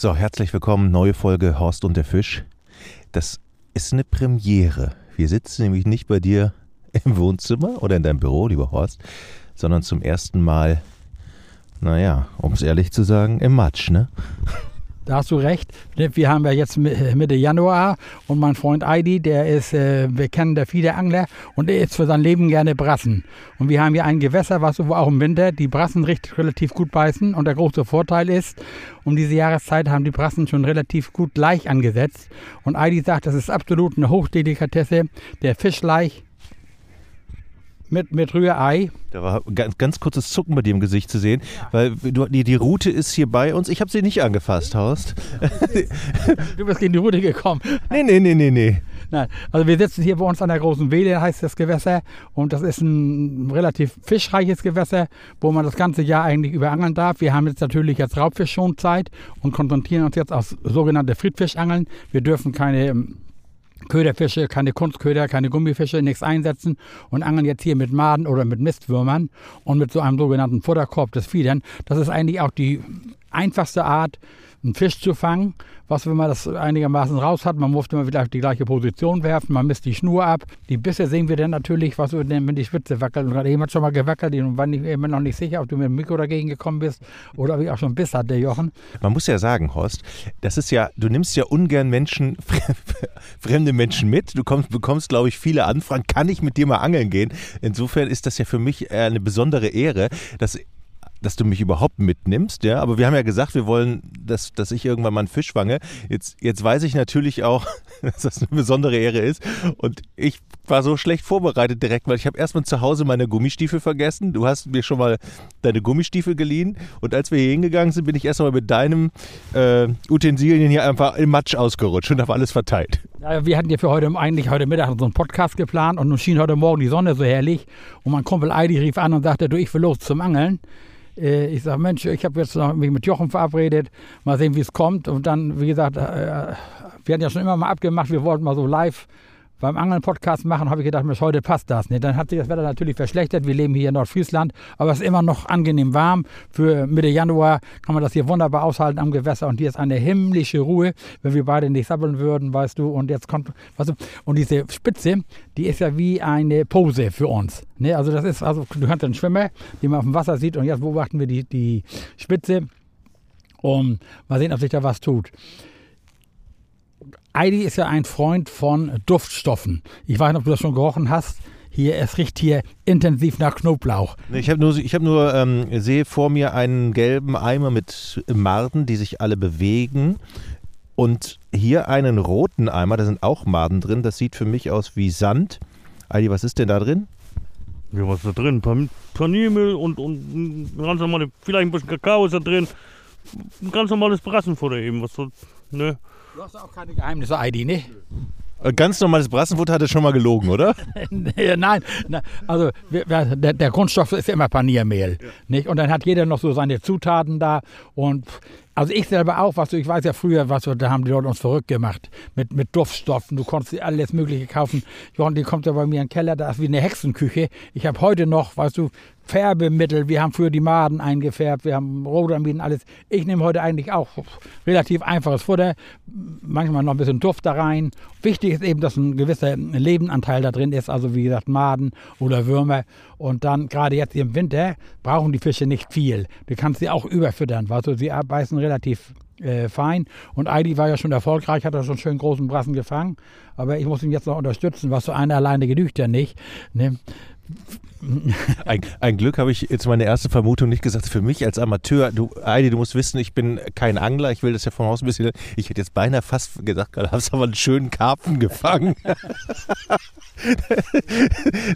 So, herzlich willkommen, neue Folge Horst und der Fisch. Das ist eine Premiere. Wir sitzen nämlich nicht bei dir im Wohnzimmer oder in deinem Büro, lieber Horst, sondern zum ersten Mal, naja, um es ehrlich zu sagen, im Matsch, ne? Da hast du recht. Wir haben ja jetzt Mitte Januar und mein Freund Eidi, der ist äh, bekennender Fiederangler und er isst für sein Leben gerne Brassen. Und wir haben hier ein Gewässer, was auch im Winter die Brassen richtig, relativ gut beißen. Und der große Vorteil ist, um diese Jahreszeit haben die Brassen schon relativ gut Laich angesetzt. Und Eidi sagt, das ist absolut eine Hochdelikatesse. Der Fischleich mit, mit Rührei. Da war ganz, ganz kurzes Zucken bei dir im Gesicht zu sehen, ja. weil du, die, die Route ist hier bei uns. Ich habe sie nicht angefasst, Horst. du bist gegen die Route gekommen. Nee, nee, nee, nee, nee. Nein, also wir sitzen hier bei uns an der großen Wehle, heißt das Gewässer. Und das ist ein relativ fischreiches Gewässer, wo man das ganze Jahr eigentlich überangeln darf. Wir haben jetzt natürlich jetzt Raubfischschonzeit und konzentrieren uns jetzt auf sogenannte Friedfischangeln. Wir dürfen keine Köderfische, keine Kunstköder, keine Gummifische, nichts einsetzen und angeln jetzt hier mit Maden oder mit Mistwürmern und mit so einem sogenannten Futterkorb des Fiedern. Das ist eigentlich auch die einfachste Art, einen Fisch zu fangen. Was, wenn man das einigermaßen raus hat, man muss immer wieder die gleiche Position werfen, man misst die Schnur ab. Die Bisse sehen wir dann natürlich, was wenn die Spitze wackelt. Und gerade jemand schon mal gewackelt, und war nicht, immer noch nicht sicher, ob du mit dem Mikro dagegen gekommen bist oder ob ich auch schon Biss hatte, Jochen. Man muss ja sagen, Horst, das ist ja, du nimmst ja ungern Menschen, fremde Menschen mit. Du kommst, bekommst, glaube ich, viele Anfragen. Kann ich mit dir mal angeln gehen? Insofern ist das ja für mich eine besondere Ehre, dass dass du mich überhaupt mitnimmst, ja. Aber wir haben ja gesagt, wir wollen, dass, dass ich irgendwann mal einen Fisch fange. Jetzt, jetzt weiß ich natürlich auch, dass das eine besondere Ehre ist. Und ich war so schlecht vorbereitet direkt, weil ich habe erstmal zu Hause meine Gummistiefel vergessen. Du hast mir schon mal deine Gummistiefel geliehen. Und als wir hier hingegangen sind, bin ich erstmal mit deinem äh, Utensilien hier einfach im Matsch ausgerutscht und habe alles verteilt. Ja, wir hatten ja für heute eigentlich heute Mittag so einen Podcast geplant und nun schien heute Morgen die Sonne so herrlich. Und mein Kumpel Eidi rief an und sagte, du, ich will los zum Angeln. Äh, ich sage, Mensch, ich habe jetzt noch mich mit Jochen verabredet, mal sehen, wie es kommt. Und dann, wie gesagt, äh, wir hatten ja schon immer mal abgemacht, wir wollten mal so live beim Angeln-Podcast machen, habe ich gedacht, Mensch, heute passt das nicht. Dann hat sich das Wetter natürlich verschlechtert. Wir leben hier in Nordfriesland, aber es ist immer noch angenehm warm. Für Mitte Januar kann man das hier wunderbar aushalten am Gewässer und hier ist eine himmlische Ruhe, wenn wir beide nicht sabbeln würden, weißt du. Und jetzt kommt, weißt du, und diese Spitze, die ist ja wie eine Pose für uns. Ne? Also das ist, also du kannst einen Schwimmer, den man auf dem Wasser sieht und jetzt beobachten wir die, die Spitze und mal sehen, ob sich da was tut. Heidi ist ja ein Freund von Duftstoffen. Ich weiß nicht, ob du das schon gerochen hast. Hier, es riecht hier intensiv nach Knoblauch. Ich habe nur, ich hab nur ähm, sehe vor mir einen gelben Eimer mit Marden, die sich alle bewegen. Und hier einen roten Eimer, da sind auch Maden drin. Das sieht für mich aus wie Sand. Heidi, was ist denn da drin? Ja, was ist da drin? Pan Paniermehl und, und ganz normale, vielleicht ein bisschen Kakao ist da drin. Ein ganz normales Brassenfutter eben. Was so, ne? Du hast auch keine Geheimnisse, Heidi, ne? Ganz normales Brassenfutter hat er schon mal gelogen, oder? Nein, also der, der, Grundstoff ist immer Paniermehl. Ja. Nicht? Und dann hat jeder noch so seine Zutaten da. Und also ich selber auch, was du, ich weiß ja früher, was da haben die Leute uns verrückt gemacht mit, mit Duftstoffen. Du konntest alles Mögliche kaufen. Johann, die kommt ja bei mir in den Keller, da ist wie eine Hexenküche. Ich habe heute noch, weißt du, Färbemittel. Wir haben früher die Maden eingefärbt, wir haben Rotamiden, alles. Ich nehme heute eigentlich auch relativ einfaches Futter, manchmal noch ein bisschen Duft da rein. Wichtig ist eben, dass ein gewisser Lebenanteil da drin ist, also wie gesagt Maden oder Würmer. Und dann gerade jetzt im Winter brauchen die Fische nicht viel. Du kannst sie auch überfüttern, weißt du, sie beißen relativ äh, fein. Und Heidi war ja schon erfolgreich, hat er schon schön großen Brassen gefangen. Aber ich muss ihn jetzt noch unterstützen, was so einer alleine genügt ja nicht. Ne? Ein, ein, Glück habe ich jetzt meine erste Vermutung nicht gesagt. Für mich als Amateur, du, Heidi, du musst wissen, ich bin kein Angler. Ich will das ja vom Haus ein bisschen. Ich hätte jetzt beinahe fast gesagt, du hast aber einen schönen Karpfen gefangen.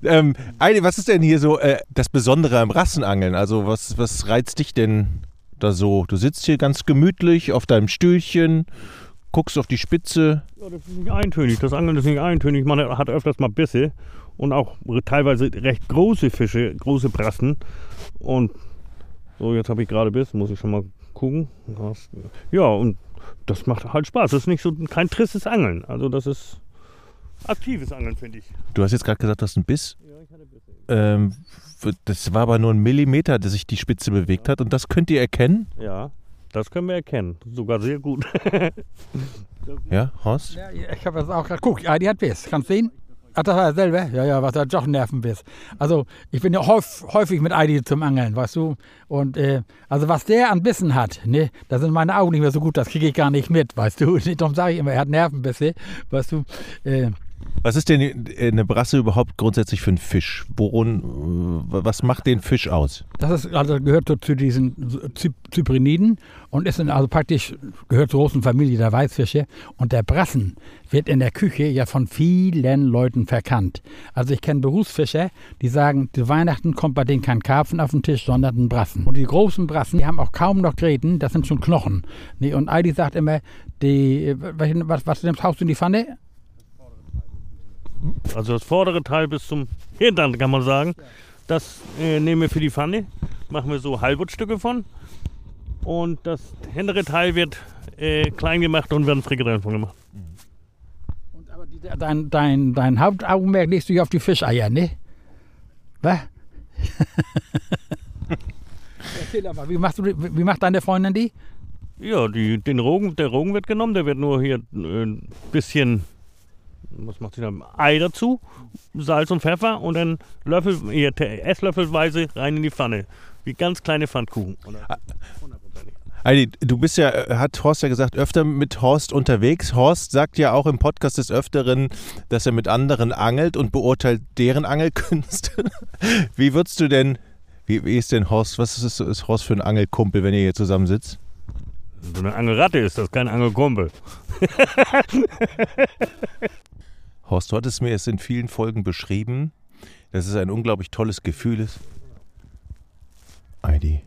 ähm, Heidi, was ist denn hier so äh, das Besondere am Rassenangeln? Also, was, was reizt dich denn da so? Du sitzt hier ganz gemütlich auf deinem Stühlchen, guckst auf die Spitze. Ja, das ist nicht eintönig. Das Angeln ist nicht eintönig. Man hat öfters mal Bisse und auch teilweise recht große Fische, große Brassen. Und so, jetzt habe ich gerade Biss, muss ich schon mal gucken. Ja, und das macht halt Spaß. Das ist nicht so kein tristes Angeln. Also das ist aktives Angeln, finde ich. Du hast jetzt gerade gesagt, du hast einen Biss. Ja, ich hatte Biss. Ähm, das war aber nur ein Millimeter, dass sich die Spitze bewegt ja. hat. Und das könnt ihr erkennen? Ja. Das können wir erkennen. Sogar sehr gut. Ja, Horst? Ja, ich habe das auch gerade. Guck, ja, die hat Biss. Kannst du sehen? Ach, das war dasselbe? Ja, ja, was hat doch Nervenbiss. Also, ich bin ja häufig, mit Eidi zum Angeln, weißt du? Und, äh, also, was der an Bissen hat, ne, da sind meine Augen nicht mehr so gut, das kriege ich gar nicht mit, weißt du? Darum sage ich immer, er hat Nervenbisse, weißt du? Äh, Was ist denn äh, eine Brasse überhaupt grundsätzlich für ein Fisch? Worin, äh, was macht den Fisch aus? Das ist, also gehört zu diesen Zy Zypriniden und ist also praktisch gehört zur großen Familie der Weißfische. Und der Brassen wird in der Küche ja von vielen Leuten verkannt. Also ich kenne Berufsfischer, die sagen, zu Weihnachten kommt bei denen kein Karpfen auf den Tisch, sondern ein Brassen. Und die großen Brassen, die haben auch kaum noch Gräten, das sind schon Knochen. Und Aldi sagt immer, die, was, was nimmst haust du in die Pfanne? Also das vordere Teil bis zum Hintern, kann man sagen. Das äh, nehmen wir für die Pfanne. Machen wir so Halbutstücke von. Und das hintere Teil wird äh, klein gemacht und werden Frikadellen von gemacht. Und aber die, dein, dein, dein Hauptaugenmerk legst du ja auf die Fischeier, ne? Was? Erzähl aber, wie, machst du, wie macht deine Freundin die? Ja, die, den Rogen, der Rogen wird genommen. Der wird nur hier äh, ein bisschen, was macht sie da? Ei dazu, Salz und Pfeffer und dann Löffel, te- Esslöffelweise rein in die Pfanne. Wie ganz kleine Pfannkuchen. Dann- hundertprozentig. Heidi, du bist ja, äh, hat Horst ja gesagt, öfter mit Horst unterwegs. Horst sagt ja auch im Podcast des Öfteren, dass er mit anderen angelt und beurteilt deren Angelkünste. Wie würdest du denn, wie, wie ist denn Horst, was ist, ist Horst für ein Angelkumpel, wenn ihr hier zusammen sitzt? So eine Angelratte ist das, kein Angelkumpel. Horst, du hattest mir es in vielen Folgen beschrieben, dass es ein unglaublich tolles Gefühl ist. Heidi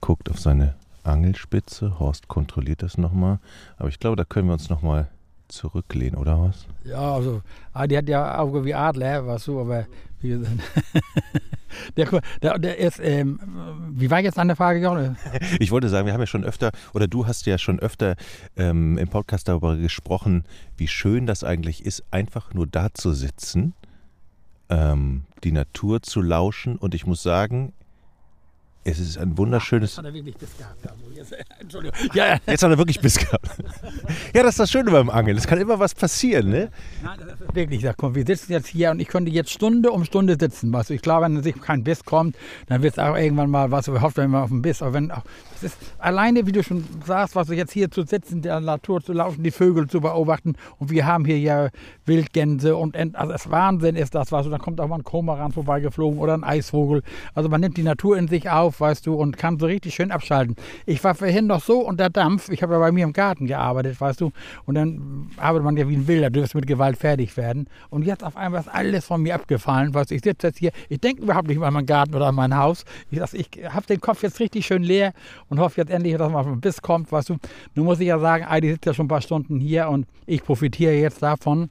guckt auf seine Angelspitze. Horst kontrolliert das nochmal. Aber ich glaube, da können wir uns nochmal zurücklehnen, oder Horst? Ja, also, die hat ja Auge wie Adler, weißt du, aber wie gesagt, der, der, der ist, ähm, wie war jetzt deine Frage, Jochen? Ich wollte sagen, wir haben ja schon öfter, oder du hast ja schon öfter ähm, im Podcast darüber gesprochen, wie schön das eigentlich ist, einfach nur da zu sitzen, ähm, die Natur zu lauschen. Und ich muss sagen, es ist ein wunderschönes. Hat er wirklich Biss gehabt? Also jetzt, Entschuldigung. Ja, ja. Jetzt hat er wirklich Biss gehabt. Ja, das ist das Schöne beim Angeln. Es kann immer was passieren, ne? Nein, das ist wirklich, sag, komm, wir sitzen jetzt hier und ich könnte jetzt Stunde um Stunde sitzen. Weißt du, ich glaube, wenn sich kein Biss kommt, dann wird es auch irgendwann mal, was hofft, wenn man auf den Biss, aber wenn auch, es ist alleine, wie du schon sagst, was du jetzt hier zu sitzen, der Natur zu laufen, die Vögel zu beobachten und wir haben hier ja Wildgänse und Ent, also das Wahnsinn ist das, weißt du, dann kommt auch mal ein Komaran vorbeigeflogen oder ein Eisvogel. Also man nimmt die Natur in sich auf, weißt du, und kann so richtig schön abschalten. Ich war vorhin noch so unter Dampf, ich habe ja bei mir im Garten gearbeitet, weißt du, und dann arbeitet man ja wie ein Wilder, wirst mit Gewalt fertig werden. Und jetzt auf einmal ist alles von mir abgefallen, weißt du, ich sitze jetzt hier, ich denke überhaupt nicht mehr an meinen Garten oder an mein Haus. Ich, sag, ich habe den Kopf jetzt richtig schön leer und hoffe jetzt endlich, dass mal ein Biss kommt, weißt du. Nun muss ich ja sagen, Heidi sitzt ja schon ein paar Stunden hier und ich profitiere jetzt davon,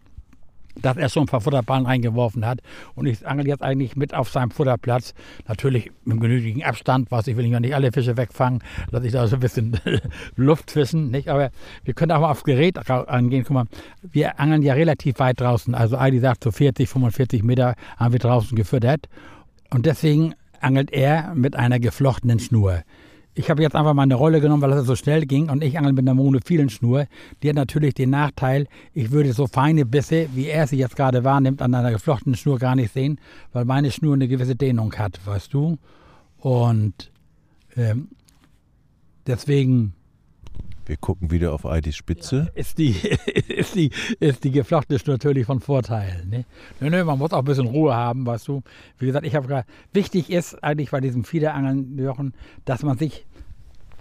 dass er schon ein paar Futterballen reingeworfen hat. Und ich angel jetzt eigentlich mit auf seinem Futterplatz. Natürlich mit genügend Abstand, was ich will ja nicht alle Fische wegfangen, dass ich da so ein bisschen Luft fischen. Nicht? Aber wir können auch mal aufs Gerät angehen. Guck mal, wir angeln ja relativ weit draußen. Also Heidi sagt, so 40, 45 Meter haben wir draußen gefüttert. Und deswegen angelt er mit einer geflochtenen Schnur. Ich habe jetzt einfach mal eine Rolle genommen, weil es so schnell ging und ich angel mit einer monophilen Schnur. Die hat natürlich den Nachteil, ich würde so feine Bisse, wie er sie jetzt gerade wahrnimmt, an einer geflochtenen Schnur gar nicht sehen, weil meine Schnur eine gewisse Dehnung hat, weißt du. Und ähm, deswegen Wir gucken wieder auf Eidis Spitze. ist die, ist die, ist die geflochtene Schnur natürlich von Vorteil. Ne? Nö, nö, man muss auch ein bisschen Ruhe haben, weißt du. Wie gesagt, ich habe gerade, wichtig ist eigentlich bei diesem Fiederangeln, Jochen, dass man sich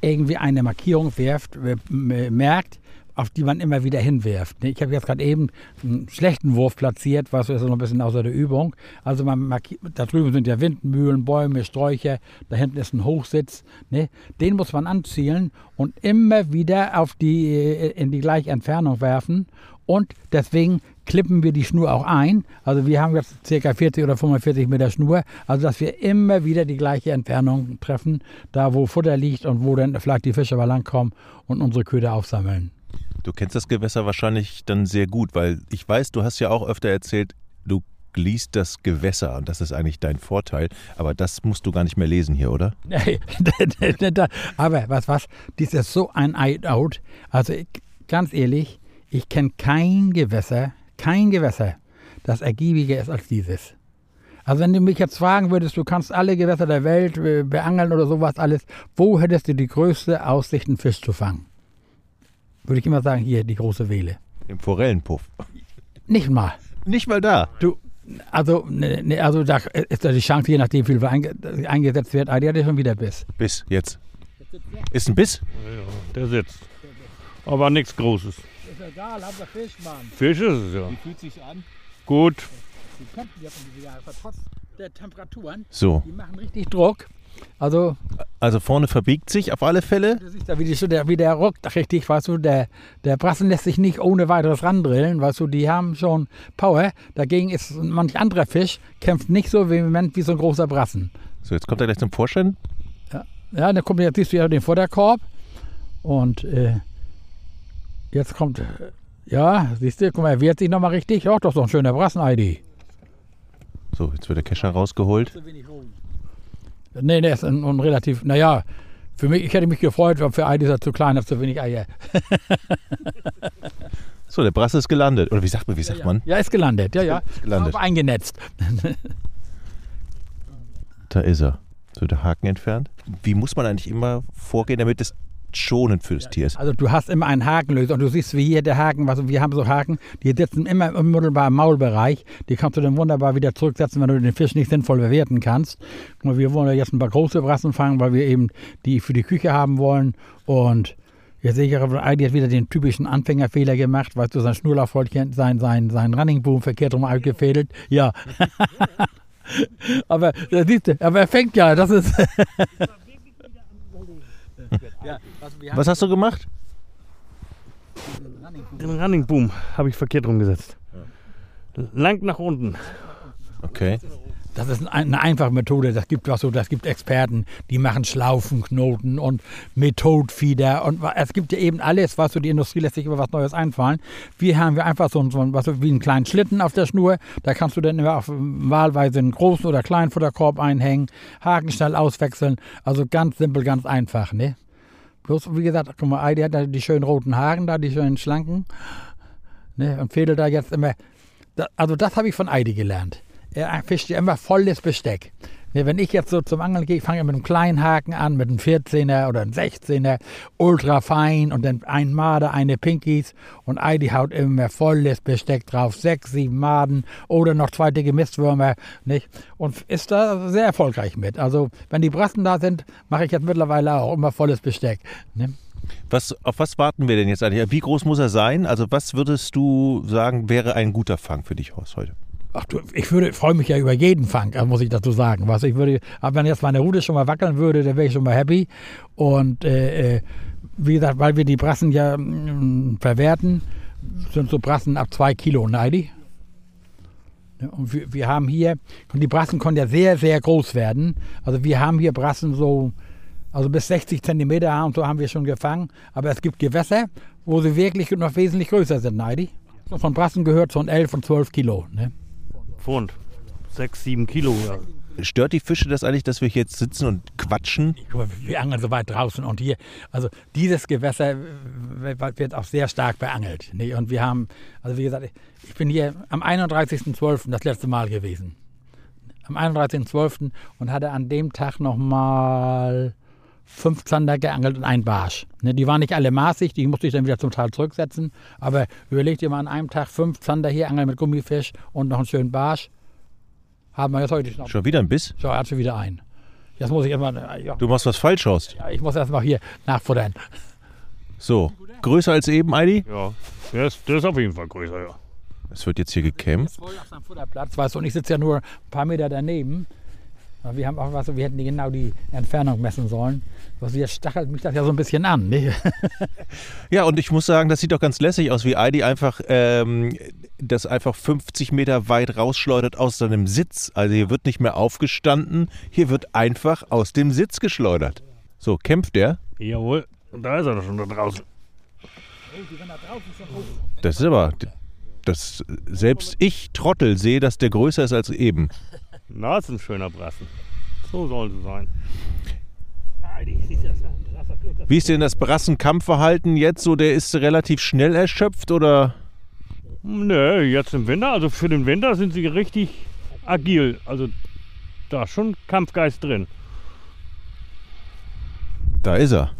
irgendwie eine Markierung werft, merkt, auf die man immer wieder hinwirft. Ich habe jetzt gerade eben einen schlechten Wurf platziert, was ist noch ein bisschen außer der Übung. Also man markiert, da drüben sind ja Windmühlen, Bäume, Sträucher, da hinten ist ein Hochsitz. Ne? Den muss man anzielen und immer wieder auf die, äh, in die gleiche Entfernung werfen. Und deswegen klippen wir die Schnur auch ein. Also wir haben jetzt ca. 40 oder 45 Meter Schnur. Also dass wir immer wieder die gleiche Entfernung treffen, da wo Futter liegt und wo dann vielleicht die Fische mal langkommen und unsere Köder aufsammeln. Du kennst das Gewässer wahrscheinlich dann sehr gut, weil ich weiß, du hast ja auch öfter erzählt, du liest das Gewässer und das ist eigentlich dein Vorteil. Aber das musst du gar nicht mehr lesen hier, oder? Nee, aber was, was, dies ist so ein Eid-Out. Also ich, ganz ehrlich, ich kenne kein Gewässer, kein Gewässer, das ergiebiger ist als dieses. Also wenn du mich jetzt fragen würdest, du kannst alle Gewässer der Welt äh, beangeln oder sowas alles, wo hättest du die größte Aussicht, einen Fisch zu fangen? Würde ich immer sagen, hier die große Wehle. Im Forellenpuff. Nicht mal. Nicht mal da. Du, also, ne, ne, also da ist da die Chance, je nachdem, wie viel einge eingesetzt wird, ah, die hat ja schon wieder Biss. Biss, jetzt. Ist ein Biss? Ja, der sitzt. Aber nichts Großes. Ist egal, haben wir Fisch, Mann. Fisch ist es ja. fühlt sich an? Gut. Die kämpfen jetzt um diese Jahre, trotz der Temperaturen. So. Die machen richtig Druck. Also, Also vorne verbiegt sich auf alle Fälle. du siehst da, wie, die, wie der rockt, richtig, weißt du, der, der Brassen lässt sich nicht ohne weiteres randrillen, weißt du, die haben schon Power. Dagegen ist manch anderer Fisch, kämpft nicht so vehement wie so ein großer Brassen. So, jetzt kommt er gleich zum Vorschein. Ja, dann kommt jetzt siehst du ja den Vorderkorb und äh, jetzt kommt, ja, siehst du, guck mal, er wehrt sich nochmal richtig. Ja, doch so ein schöner Brassen-ID. So, jetzt wird der Kescher rausgeholt. Nee, der ist ein, ein relativ, naja, für mich, ich hätte mich gefreut, aber für ID ist er zu klein, hat zu wenig Eier. So, der Brasse ist gelandet. Oder wie sagt man, wie sagt man? Ja, ist gelandet, ja, ja. Ist gelandet. Eingenetzt. Da ist er. So, der Haken entfernt. Wie muss man eigentlich immer vorgehen, damit es schonend für das Tier ist? Also du hast immer einen Hakenlöser und du siehst, wie hier der Haken, was, wir haben so Haken, die sitzen immer im unmittelbaren Maulbereich. Die kannst du dann wunderbar wieder zurücksetzen, wenn du den Fisch nicht sinnvoll bewerten kannst. Mal, wir wollen ja jetzt ein paar große Brassen fangen, weil wir eben die für die Küche haben wollen. Und jetzt sehe ich ja, Heidi hat wieder den typischen Anfängerfehler gemacht, weißt du, sein Schnurrlaufholchen, sein, sein, sein Running Boom verkehrt rum gefädelt. Ja. aber, siehst du, aber er fängt ja, das ist... ja, also wir haben Was hast du gemacht? Den Running Boom habe ich verkehrt rumgesetzt. Lang nach unten. Okay. Das ist ein- eine einfache Methode. Das gibt was so, das gibt Experten, die machen Schlaufenknoten und Methodfieder und es gibt ja eben alles, was so die Industrie lässt sich immer was Neues einfallen. Wir haben wir einfach so, ein- so ein- was so wie einen kleinen Schlitten auf der Schnur. Da kannst du dann immer auf wahlweise einen großen oder kleinen Futterkorb einhängen, Haken schnell auswechseln. Also ganz simpel, ganz einfach, ne? Bloß, wie gesagt, guck mal, Heidi hat da die schönen roten Haaren da, die schönen schlanken. Ne, und fädelt da jetzt immer. Also das habe ich von Heidi gelernt. Er fischt ja immer volles Besteck. Ne, wenn ich jetzt so zum Angeln gehe, ich fange mit einem kleinen Haken an, mit einem 14er oder einem 16er, ultra fein und dann ein Marder, eine Pinkies und Heidi haut immer volles Besteck drauf, sechs, sieben Maden oder noch zwei dicke Mistwürmer, nicht? Und ist da sehr erfolgreich mit. Also wenn die Brassen da sind, mache ich jetzt mittlerweile auch immer volles Besteck. Ne? Was, auf was warten wir denn jetzt eigentlich? Wie groß muss er sein? Also was würdest du sagen, wäre ein guter Fang für dich Horst, heute? Ach du, ich würde, freue mich ja über jeden Fang, äh, muss ich dazu sagen. Was ich würde, aber wenn jetzt meine Rute schon mal wackeln würde, dann wäre ich schon mal happy. Und äh, äh, wie gesagt, weil wir die Brassen ja mm, verwerten, sind so Brassen ab zwei Kilo Neidi. Ja, Und wir, wir haben hier, und die Brassen können ja sehr, sehr groß werden. Also wir haben hier Brassen so, also bis 60 Zentimeter und so haben wir schon gefangen. Aber es gibt Gewässer, wo sie wirklich noch wesentlich größer sind, Neidi. So Von Brassen gehört von 11 und 12 Kilo. Ne? Pfund. Sechs, sieben Kilo. Ja. Stört die Fische das eigentlich, dass wir hier jetzt sitzen und quatschen? Wir angeln so weit draußen und hier, also dieses Gewässer wird auch sehr stark beangelt. Und wir haben, also wie gesagt, ich bin hier am 31.12. das letzte Mal gewesen. Am 31.12. und hatte an dem Tag nochmal fünf Zander geangelt und ein Barsch. Ne? Die waren nicht alle maßig, die musste ich dann wieder zum Teil zurücksetzen. Aber überleg dir mal an einem Tag fünf Zander hier angeln mit Gummifisch und noch einen schönen Barsch. Haben wir jetzt heute noch. Schon wieder ein Biss? So, er hat schon wieder ein. Jetzt muss ich erstmal, ja, Du machst was falsch, Horst. ja, ich muss erstmal hier nachfuttern. So, größer als eben, Heidi? ja. Der, ist, der ist auf jeden Fall größer, ja. Es wird jetzt hier gekämpft. voll auf seinem Futterplatz, weißt du, und ich sitze ja nur ein paar Meter daneben. Wir haben auch was, wir hätten die genau die Entfernung messen sollen. Also jetzt stachelt mich das ja so ein bisschen an. Ne? Ja, und ich muss sagen, das sieht doch ganz lässig aus, wie Heidi einfach ähm, das einfach 50 Meter weit rausschleudert aus seinem Sitz. Also hier wird nicht mehr aufgestanden, hier wird einfach aus dem Sitz geschleudert. So, kämpft der? Jawohl. Und da ist er doch schon da draußen. Das ist aber. dass selbst ich, Trottel, sehe, dass der größer ist als eben. Na, ist ein schöner Brassen. So soll es sein. Wie ist denn das Brassenkampfverhalten jetzt so? Der ist relativ schnell erschöpft oder? Nö, jetzt im Winter, also für den Winter sind sie richtig agil. Also da ist schon Kampfgeist drin. Da ist er.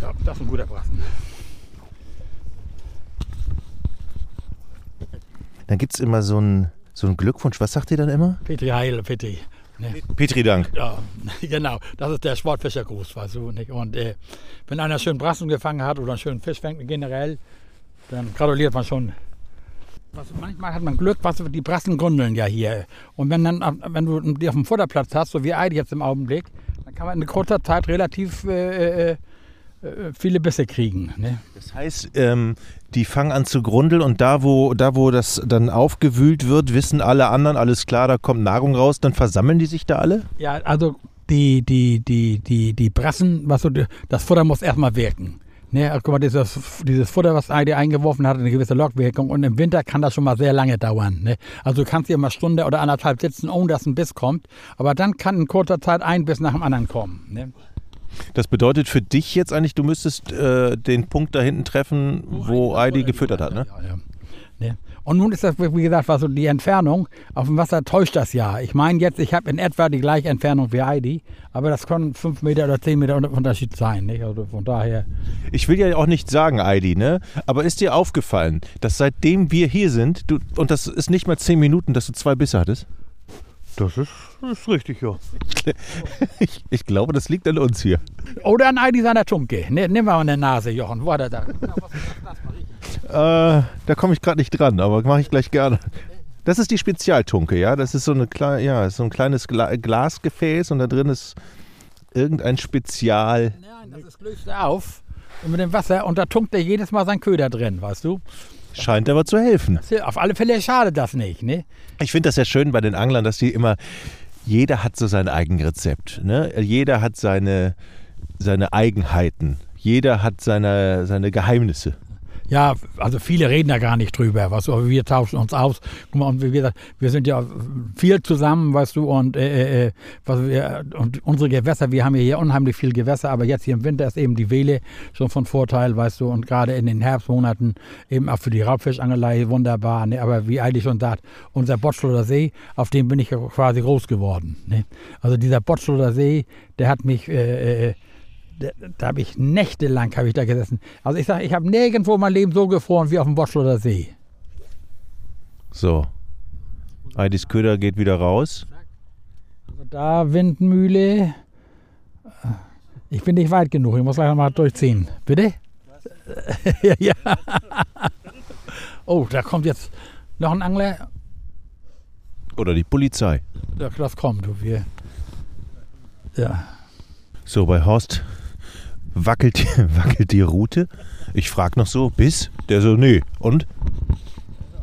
Ja, das ist ein guter Brassen. Dann gibt es immer so einen so einen Glückwunsch. Was sagt ihr dann immer? Petri Heil, Petri. Ne? Petri Dank. Ja, genau. Das ist der Sportfischergruß, weißt du. Nicht? Und äh, wenn einer schön Brassen gefangen hat oder einen schönen Fisch fängt generell, dann gratuliert man schon. Was, manchmal hat man Glück, was die Brassen grundeln ja hier. Und wenn dann, wenn du die auf dem Futterplatz hast, so wie Eid jetzt im Augenblick, dann kann man in kurzer Zeit relativ äh, äh, viele Bisse kriegen. Ne? Das heißt, ähm, die fangen an zu grundeln und da wo, da, wo das dann aufgewühlt wird, wissen alle anderen, alles klar, da kommt Nahrung raus, dann versammeln die sich da alle? Ja, also die, die, die, die, die Brassen, was so, das Futter muss erstmal wirken. Ne, also guck mal, dieses, dieses Futter, was Heidi eingeworfen hat, hat eine gewisse Lockwirkung und im Winter kann das schon mal sehr lange dauern. Ne? Also du kannst hier mal Stunde oder anderthalb sitzen, ohne dass ein Biss kommt, aber dann kann in kurzer Zeit ein Biss nach dem anderen kommen. Ne? Das bedeutet für dich jetzt eigentlich, du müsstest äh, den Punkt da hinten treffen, wo Heidi gefüttert hat, ne? Ja, ja. Ne? Und nun ist das, wie gesagt, was so die Entfernung auf dem Wasser täuscht das ja. Ich meine jetzt, ich habe in etwa die gleiche Entfernung wie Heidi, aber das können fünf Meter oder zehn Meter Unterschied sein. Nicht? Also von daher. Ich will ja auch nicht sagen, Heidi, ne? Aber ist dir aufgefallen, dass seitdem wir hier sind, du, und das ist nicht mal zehn Minuten, dass du zwei Bisse hattest? Das ist, ist richtig, ja. Ich, ich glaube, das liegt an uns hier. Oder an Heidi seiner Tunke. Ne, nimm mal eine Nase, Jochen. Wo hat er da? Äh, da komme ich gerade nicht dran, aber mache ich gleich gerne. Das ist die Spezialtunke, ja. Das ist so, eine kleine, ja, so ein kleines Gla Glasgefäß und da drin ist irgendein Spezial. Nein, das ist löst er auf mit dem Wasser und da tunkt er jedes Mal sein Köder drin, weißt du? Scheint aber zu helfen. Auf alle Fälle schadet das nicht, ne? Ich finde das ja schön bei den Anglern, dass die immer, jeder hat so sein eigenes Rezept. Ne? Jeder hat seine, seine Eigenheiten. Jeder hat seine, seine Geheimnisse. Ja, also viele reden da gar nicht drüber, du, aber wir tauschen uns aus. Guck mal, und gesagt, wir sind ja viel zusammen, weißt du, und, äh, äh, was wir, und unsere Gewässer, wir haben ja hier unheimlich viel Gewässer, aber jetzt hier im Winter ist eben die Wehle schon von Vorteil, weißt du, und gerade in den Herbstmonaten eben auch für die Raubfischangelei wunderbar, ne? aber wie eigentlich schon sagt, unser Botschloder See, auf dem bin ich quasi groß geworden. Ne? Also dieser Botschloder See, der hat mich... Äh, äh, da, da habe ich nächtelang habe ich da gesessen. Also ich sage, ich habe nirgendwo mein Leben so gefroren wie auf dem Botschloder See. So. Heidis Köder geht wieder raus. Also da Windmühle. Ich bin nicht weit genug, ich muss gleich mal durchziehen. Bitte? ja, ja. Oh, da kommt jetzt noch ein Angler. Oder die Polizei. Ja, das kommt, du. Wir. Ja. So, bei Horst wackelt, wackelt die Route. Ich frage noch so, bis? Der so, nee. Und?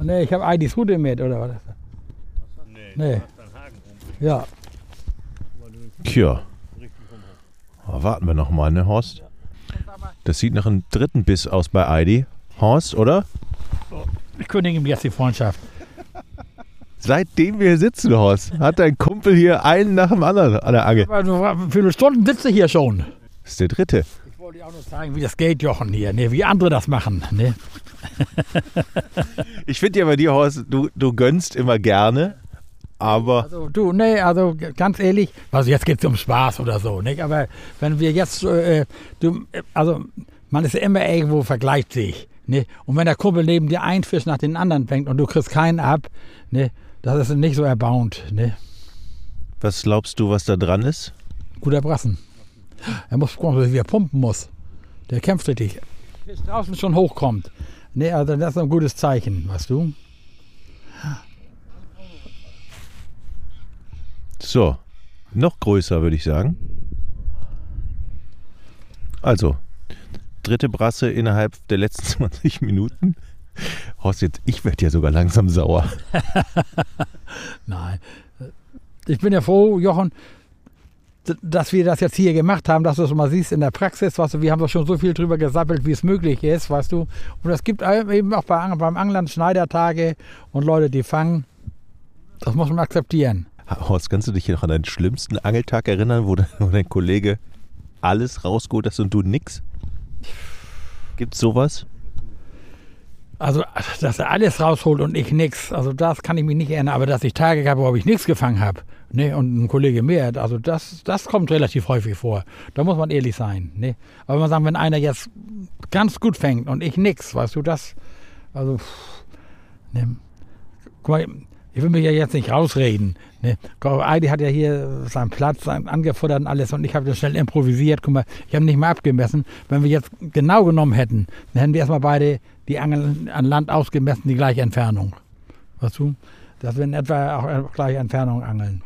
Nee, ich habe Eidis Route mit, oder was? Nee. Ja. Tja. Oh, warten wir noch mal, ne, Horst? Das sieht nach einem dritten Biss aus bei Heidi. Horst, oder? Ich kündige ihm jetzt die Freundschaft. Seitdem wir hier sitzen, Horst, hat dein Kumpel hier einen nach dem anderen an der Angel. Du, wie viele Stunden sitzt du hier schon? Das ist der dritte. Ich wollte dir auch nur zeigen, wie das geht, Jochen, hier. Ne, wie andere das machen. Ne? Ich finde ja bei dir, Horst, du, du gönnst immer gerne, aber Also du, nee, also ganz ehrlich, also jetzt geht es um Spaß oder so, nicht? Aber wenn wir jetzt, äh, du, äh, also man ist immer irgendwo vergleicht sich, ne? Und wenn der Kumpel neben dir einen Fisch nach dem anderen fängt und du kriegst keinen ab, ne? Das ist nicht so erbauend, ne? was glaubst du, was da dran ist? Guter Brassen. Er muss gucken, wie er pumpen muss. Der kämpft richtig. Wenn Fisch draußen schon hochkommt, ne? Also das ist ein gutes Zeichen, weißt du? So, noch größer würde ich sagen. Also, dritte Brasse innerhalb der letzten 20 Minuten. Horst, jetzt, ich werde ja sogar langsam sauer. Nein. Ich bin ja froh, Jochen, dass wir das jetzt hier gemacht haben, dass du es mal siehst in der Praxis, weißt du, wir haben doch schon so viel drüber gesappelt, wie es möglich ist, weißt du. Und es gibt eben auch bei, beim Anglern Schneidertage und Leute, die fangen. Das muss man akzeptieren. Horst, kannst du dich noch an deinen schlimmsten Angeltag erinnern, wo dein, wo dein Kollege alles rausgeholt hast und du nix? Gibt's sowas? Also, dass er alles rausholt und ich nichts, also das kann ich mich nicht erinnern. Aber dass ich Tage habe, wo ich nichts gefangen habe ne, und ein Kollege mehr, also das, das kommt relativ häufig vor. Da muss man ehrlich sein. Ne. Aber wenn man sagt, wenn einer jetzt ganz gut fängt und ich nichts, weißt du, das, also, ne. guck mal, ich will mich ja jetzt nicht rausreden. Ne? Heidi hat ja hier seinen Platz angefuttert und alles und ich habe das schnell improvisiert. Guck mal, ich habe nicht mal abgemessen. Wenn wir jetzt genau genommen hätten, dann hätten wir erstmal beide die Angeln an Land ausgemessen, die gleiche Entfernung. Weißt du? Dass wir in etwa auch gleiche Entfernung angeln.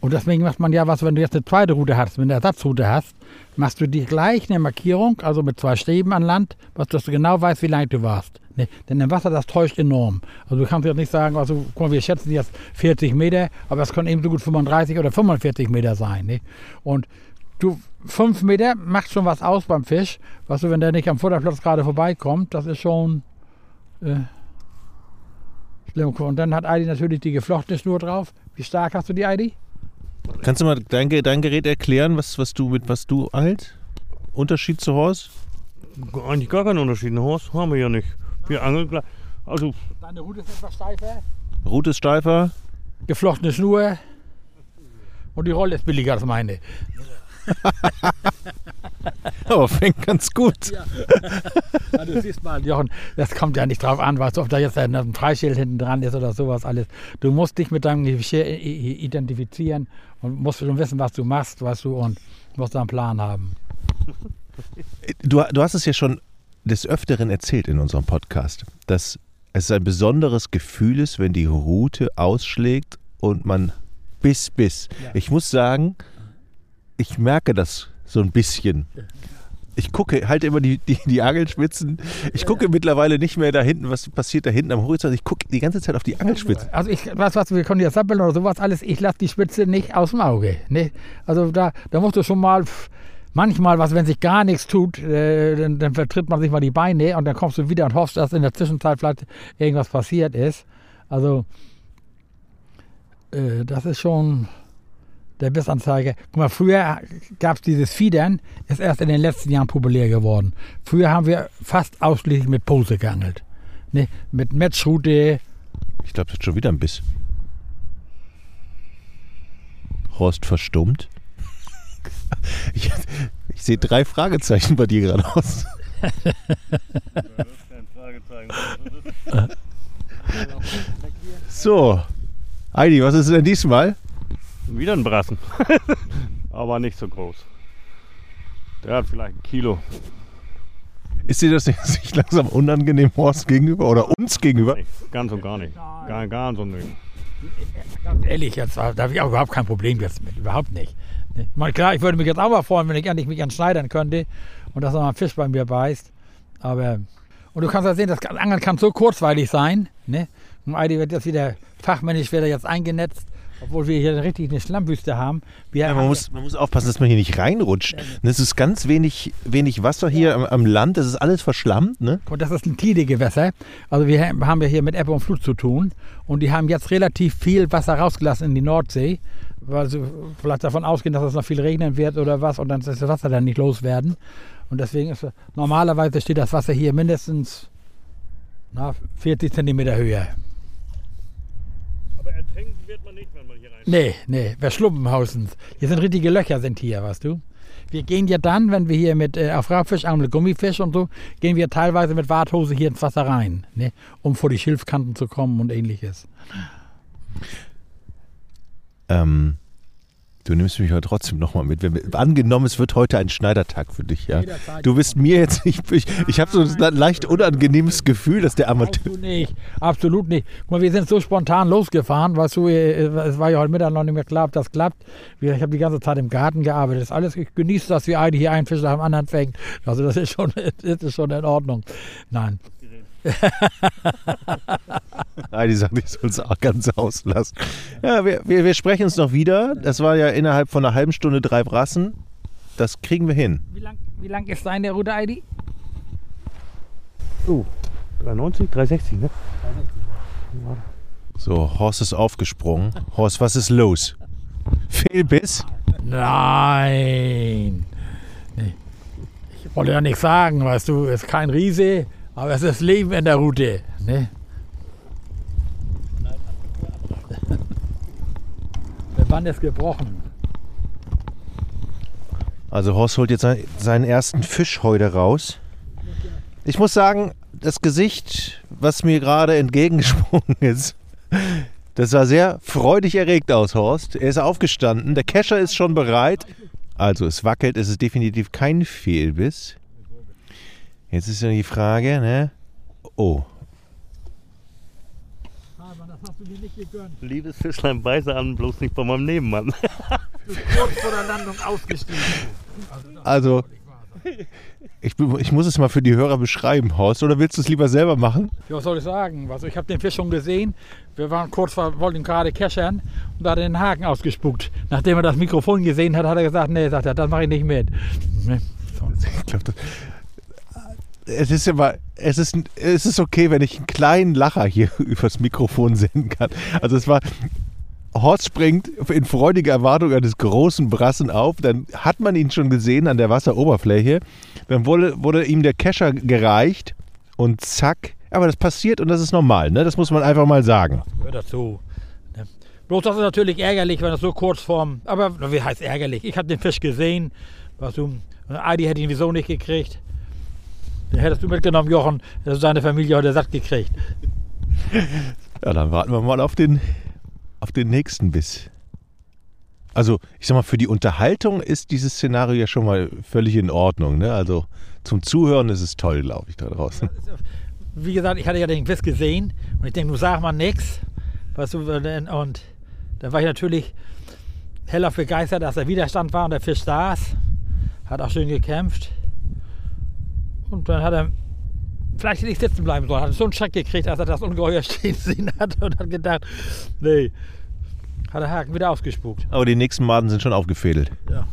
Und deswegen macht man ja was, wenn du jetzt eine zweite Route hast, wenn du eine Ersatzroute hast, machst du die gleich eine Markierung, also mit zwei Stäben an Land, was dass du genau weißt, wie lang du warst. Nee, denn im Wasser, das täuscht enorm. Also du kannst jetzt nicht sagen, also guck mal, wir schätzen jetzt 40 Meter, aber es können eben so gut 35 oder 45 Meter sein. Nee? Und du, 5 Meter macht schon was aus beim Fisch. Weißt du, wenn der nicht am Futterplatz gerade vorbeikommt, das ist schon äh, schlimm. Und dann hat Eidi natürlich die geflochtene Schnur drauf. Wie stark hast du die Eidi? Kannst du mal dein, dein Gerät erklären, was, was du mit was du angelst? Unterschied zu Horst? Eigentlich gar keinen Unterschied. Ein Horst haben wir ja nicht. Wir angeln gleich. Also. Deine Rute ist etwas steifer. Rute ist steifer. Geflochtene Schnur. Und die Rolle ist billiger als meine. Aber fängt ganz gut. Ja. ja. du siehst mal, Jochen, das kommt ja nicht drauf an, was, ob da jetzt ein Preisschild hinten dran ist oder sowas alles. Du musst dich mit deinem Geschirr identifizieren und musst schon wissen, was du machst, weißt du, und musst da einen Plan haben. Du, du hast es ja schon des Öfteren erzählt in unserem Podcast, dass es ein besonderes Gefühl ist, wenn die Route ausschlägt und man bis, bis. Ja. Ich muss sagen, ich merke das so ein bisschen. Ich gucke, halte immer die, die, die Angelspitzen. Ich gucke mittlerweile nicht mehr da hinten, was passiert da hinten am Horizont. Ich gucke die ganze Zeit auf die Angelspitzen. Also ich, was, was, wir können ja sappeln oder sowas alles, ich lasse die Spitze nicht aus dem Auge. Ne? Also da, da musst du schon mal manchmal, was, wenn sich gar nichts tut, äh, dann, dann, vertritt man sich mal die Beine und dann kommst du wieder und hoffst, dass in der Zwischenzeit vielleicht irgendwas passiert ist. Also, äh, das ist schon der Bissanzeige. Guck mal, früher gab es dieses Fiedern, ist erst in den letzten Jahren populär geworden. Früher haben wir fast ausschließlich mit Pose geangelt. Ne? Mit Matchrute. Ich glaube, das ist schon wieder ein Biss. Horst verstummt. Ich, ich sehe drei Fragezeichen bei dir gerade aus. so, Heidi, was ist denn diesmal? Wieder ein Brassen. Aber nicht so groß. Der hat vielleicht ein Kilo. Ist dir das nicht langsam unangenehm Horst gegenüber oder uns gegenüber? Ganz und gar nicht. Gar, ganz und nicht. Ganz ehrlich, jetzt da habe ich auch überhaupt kein Problem jetzt mit. Überhaupt nicht. Ich meine, klar, ich würde mich jetzt auch mal freuen, wenn ich endlich mich anschneidern könnte und dass noch mal ein Fisch bei mir beißt. Aber, und du kannst ja sehen, das Angeln kann so kurzweilig sein. Ne? Und Heidi wird jetzt wieder fachmännisch wieder jetzt eingenetzt obwohl wir hier richtig eine Schlammwüste haben. Ja, man, haben muss, man muss aufpassen, dass man hier nicht reinrutscht. Es ist ganz wenig, wenig Wasser hier ja. am, am, Land. Das ist alles verschlammt. Ne? Und das ist ein Tidegewässer. Also wir haben ja hier mit Ebbe und Flut zu tun. Und die haben jetzt relativ viel Wasser rausgelassen in die Nordsee. Weil sie vielleicht davon ausgehen, dass es noch viel regnen wird oder was. Und dann ist das Wasser dann nicht loswerden. Und deswegen ist normalerweise steht das Wasser hier mindestens na, 40 Zentimeter höher. Aber ertrinken wird man nicht, wenn man hier rein. Nee, nee, wer Schlumpenhausens. Hier sind richtige Löcher sind hier, weißt du. Wir gehen ja dann, wenn wir hier mit äh, auf Raubfisch mit Gummifisch und so, gehen wir teilweise mit Warthose hier ins Wasser rein, ne, um vor die Schilfkanten zu kommen und ähnliches. Ähm, Du nimmst mich heute trotzdem nochmal mit. Angenommen, es wird heute ein Schneidertag für dich, ja. Du bist mir jetzt nicht. Ich, ich habe so ein leicht unangenehmes Gefühl, dass der Amateur. Absolut nicht. Absolut nicht. Guck mal, wir sind so spontan losgefahren, weißt du, es war ja heute Mittag noch nicht mehr klar, ob das klappt. Ich habe die ganze Zeit im Garten gearbeitet. Das ist alles, ich genieße das, wie eine hier einen Fisch nach dem anderen fängt. Also das ist schon, das ist schon in Ordnung. Nein. Heidi sagt, ich soll es auch ganz auslassen. Ja, wir, wir, wir sprechen uns noch wieder. Das war ja innerhalb von einer halben Stunde drei Brassen. Das kriegen wir hin. Wie lang, wie lang ist deine Route, Heidi? Oh, 390, 360, ne? So, Horst ist aufgesprungen. Horst, was ist los? Fehlbiss? Nein. Nee. Ich wollte ja nichts sagen, weißt du, es ist kein Riese, aber es ist Leben in der Route. Ne? Der Band ist gebrochen. Also Horst holt jetzt sein- seinen ersten Fisch heute raus. Ich muss sagen, das Gesicht, was mir gerade entgegengesprungen ist, das sah sehr freudig erregt aus, Horst. Er ist aufgestanden, der Kescher ist schon bereit. Also es wackelt, es ist definitiv kein Fehlbiss. Jetzt ist ja die Frage, ne? Oh, Das hast du dir nicht gegönnt. Liebes Fischlein, beiße an, bloß nicht bei meinem Nebenmann. Kurz vor der Landung ausgestiegen. also ich, ich muss es mal für die Hörer beschreiben, Horst. Oder willst du es lieber selber machen? Ja, was soll ich sagen? Also ich habe den Fisch schon gesehen. Wir waren kurz vor, wollten gerade keschern und da hat er den Haken ausgespuckt. Nachdem er das Mikrofon gesehen hat, hat er gesagt, nee, sagt er, das mache ich nicht mit. Ich glaube, das. Es ist immer, es ist, es ist okay, wenn ich einen kleinen Lacher hier übers Mikrofon senden kann. Also es war, Horst springt in freudiger Erwartung eines großen Brassen auf. Dann hat man ihn schon gesehen an der Wasseroberfläche. Dann wurde, wurde ihm der Kescher gereicht und zack. Aber das passiert und das ist normal, ne? Das muss man einfach mal sagen. Hört dazu. Ne? Bloß das ist natürlich ärgerlich, wenn das so kurz vorm. Aber wie heißt ärgerlich? Ich habe den Fisch gesehen. Was du, Adi hätte ihn wieso nicht gekriegt. Hättest du mitgenommen, Jochen. Das ist seine Familie heute satt gekriegt. Ja, dann warten wir mal auf den, auf den nächsten Biss. Also, ich sag mal, für die Unterhaltung ist dieses Szenario ja schon mal völlig in Ordnung. Ne? Also zum Zuhören ist es toll, glaube ich, da draußen. Wie gesagt, ich hatte ja den Quiz gesehen und ich denke, du sag mal nix. Weißt du, und dann war ich natürlich heller begeistert, dass der Widerstand war und der Fisch saß. Hat auch schön gekämpft. Und dann hat er vielleicht ich sitzen bleiben sollen. Hat so einen Schreck gekriegt, als er das Ungeheuer stehen sehen hat und hat gedacht, nee. Hat der Haken wieder ausgespuckt. Aber die nächsten Maden sind schon aufgefädelt. Ja.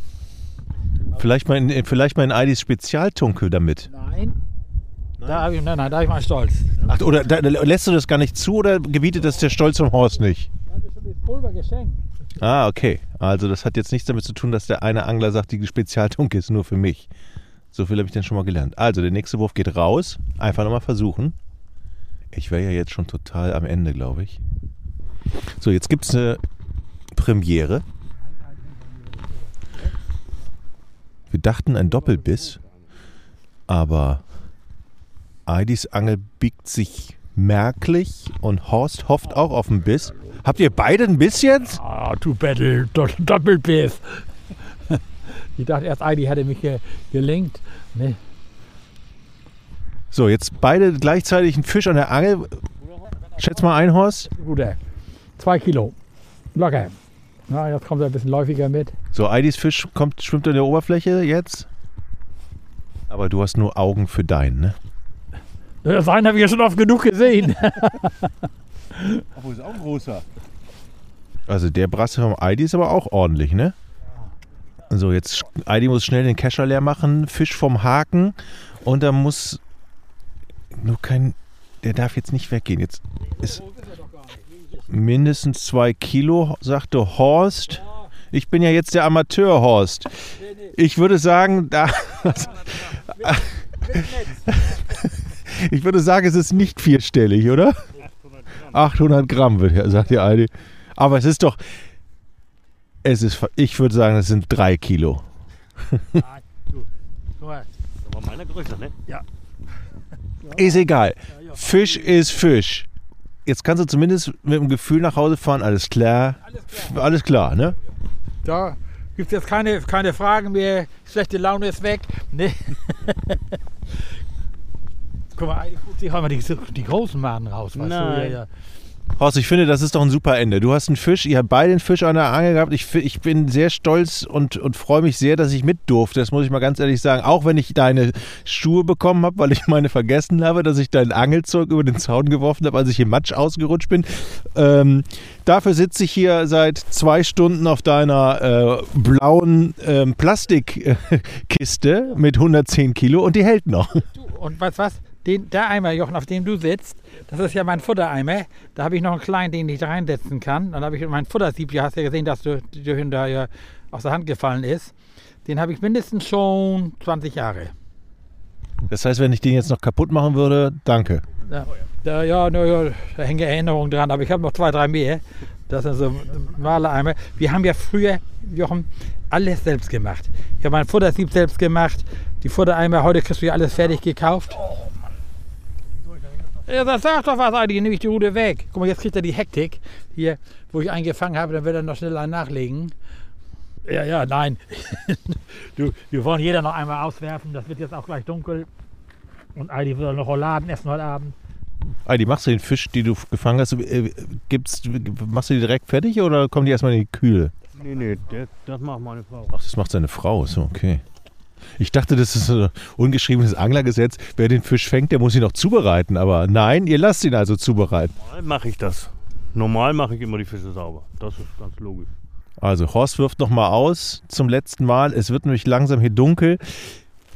Vielleicht mal in, vielleicht mal in Eidis Spezialtunkel damit. Nein. Da habe ich, nein, nein, da habe ich mal stolz. Ach, oder da, lässt du das gar nicht zu oder gebietet das der Stolz vom Horst nicht? Da habe ich schon das Pulver geschenkt. Ah, okay. Also das hat jetzt nichts damit zu tun, dass der eine Angler sagt, die Spezialtunke ist nur für mich. So viel habe ich dann schon mal gelernt. Also der nächste Wurf geht raus. Einfach nochmal versuchen. Ich wäre ja jetzt schon total am Ende, glaube ich. So, jetzt gibt es eine Premiere. Wir dachten ein Doppelbiss, aber Eidis Angel biegt sich merklich und Horst hofft auch auf einen Biss. Habt ihr beide einen Biss jetzt? Ah, du Battle, Do- Doppelbiss. Ich dachte erst, Heidi hätte mich ge gelenkt. Nee. So, jetzt beide gleichzeitig ein Fisch an der Angel. Schätz mal ein, Horst. Guter. Zwei Kilo. Locker. Na, jetzt kommt er ein bisschen läufiger mit. So, Eidis Fisch kommt, schwimmt an der Oberfläche jetzt. Aber du hast nur Augen für deinen, ne? Das einen habe ich ja schon oft genug gesehen. Obwohl ist auch ein großer. Also der Brasse vom Eidi ist aber auch ordentlich, ne? So, jetzt Eidi muss schnell den Kescher leer machen, Fisch vom Haken und da muss nur kein, der darf jetzt nicht weggehen. Jetzt ist mindestens zwei Kilo, sagte Horst. Ich bin ja jetzt der Amateur Horst. Ich würde sagen, da, ich würde sagen, es ist nicht vierstellig, oder? 800 Gramm, wird ja- sagt die eine. Aber es ist doch, es ist, ich würde sagen, es sind drei Kilo. Guck mal, Aber meiner größer, ne? Ist egal. Fisch ist Fisch. Jetzt kannst du zumindest mit dem Gefühl nach Hause fahren, alles klar. Alles klar, ne? Da gibt es jetzt keine, keine Fragen mehr. Schlechte Laune ist weg. Nee. Guck mal, sich auch mal die, die großen Maden raus. Weißt Du? Ja, Nein. ja. Horst, ich finde, das ist doch ein super Ende. Du hast einen Fisch, ihr habt beide einen Fisch an der Angel gehabt. Ich, ich bin sehr stolz und, und freue mich sehr, dass ich mit durfte. Das muss ich mal ganz ehrlich sagen. Auch wenn ich deine Schuhe bekommen habe, weil ich meine vergessen habe, dass ich dein Angelzeug über den Zaun geworfen habe, als ich im Matsch ausgerutscht bin. Ähm, dafür sitze ich hier seit zwei Stunden auf deiner äh, blauen ähm, Plastikkiste mit 110 Kilo und die hält noch. Und weißt was? Den, der Eimer, Jochen, auf dem du sitzt, das ist ja mein Futtereimer. Da habe ich noch einen kleinen, den ich da reinsetzen kann. Dann habe ich mein Futtersieb, du hast ja gesehen, dass du, du hinter ja aus der Hand gefallen ist. Den habe ich mindestens schon 20 Jahre. Das heißt, wenn ich den jetzt noch kaputt machen würde, danke. Ja, da, ja, na ja, da hängen Erinnerungen dran, aber ich habe noch zwei, drei mehr. Das sind so Malereimer. Wir haben ja früher, Jochen, alles selbst gemacht. Ich habe mein Futtersieb selbst gemacht, die Futtereimer, heute kriegst du ja alles fertig gekauft. Ja, das sagt doch was eigentlich, nehme ich die Rute weg. Guck mal, jetzt kriegt er die Hektik hier, wo ich einen gefangen habe, dann wird er noch schneller nachlegen. Ja, ja, nein. du, wir wollen jeder noch einmal auswerfen, das wird jetzt auch gleich dunkel. Und Heidi will noch Rouladen essen heute Abend. Heidi, machst du den Fisch, die du gefangen hast, äh, gibt's, machst du die direkt fertig oder kommen die erstmal in die Kühle? Nee, nee, das, das macht meine Frau. Ach, das macht seine Frau, so, okay. Ich dachte, das ist ein ungeschriebenes Anglergesetz. Wer den Fisch fängt, der muss ihn noch zubereiten. Aber nein, ihr lasst ihn also zubereiten. Normal mache ich das. Normal mache ich immer die Fische sauber. Das ist ganz logisch. Also, Horst wirft nochmal aus zum letzten Mal. Es wird nämlich langsam hier dunkel.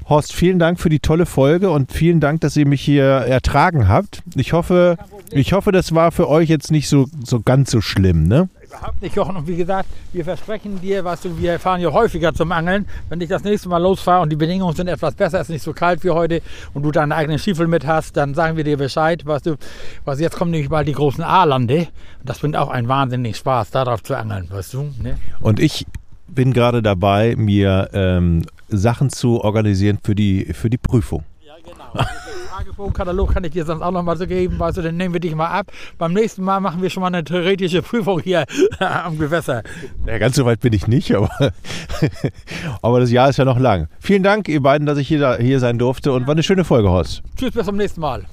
Horst, vielen Dank für die tolle Folge und vielen Dank, dass ihr mich hier ertragen habt. Ich hoffe, ich hoffe, das war für euch jetzt nicht so, so ganz so schlimm, ne? Überhaupt nicht, Jochen. Und wie gesagt, wir versprechen dir, weißt du, wir fahren ja häufiger zum Angeln. Wenn ich das nächste Mal losfahre und die Bedingungen sind etwas besser, es ist nicht so kalt wie heute und du deinen eigenen Stiefel mit hast, dann sagen wir dir Bescheid, weißt du. Was jetzt kommen nämlich bald die großen A-Lande. Und das bringt auch einen wahnsinnigen Spaß, darauf zu angeln, weißt du. Ne? Und ich bin gerade dabei, mir ähm, Sachen zu organisieren für die, für die Prüfung. Genau. Den Fragebogenkatalog kann ich dir sonst auch noch mal so geben, weißt du, dann nehmen wir dich mal ab. Beim nächsten Mal machen wir schon mal eine theoretische Prüfung hier am Gewässer. Ja, ganz so weit bin ich nicht, aber, aber das Jahr ist ja noch lang. Vielen Dank, ihr beiden, dass ich hier, hier sein durfte und war eine schöne Folge, Horst. Tschüss, bis zum nächsten Mal.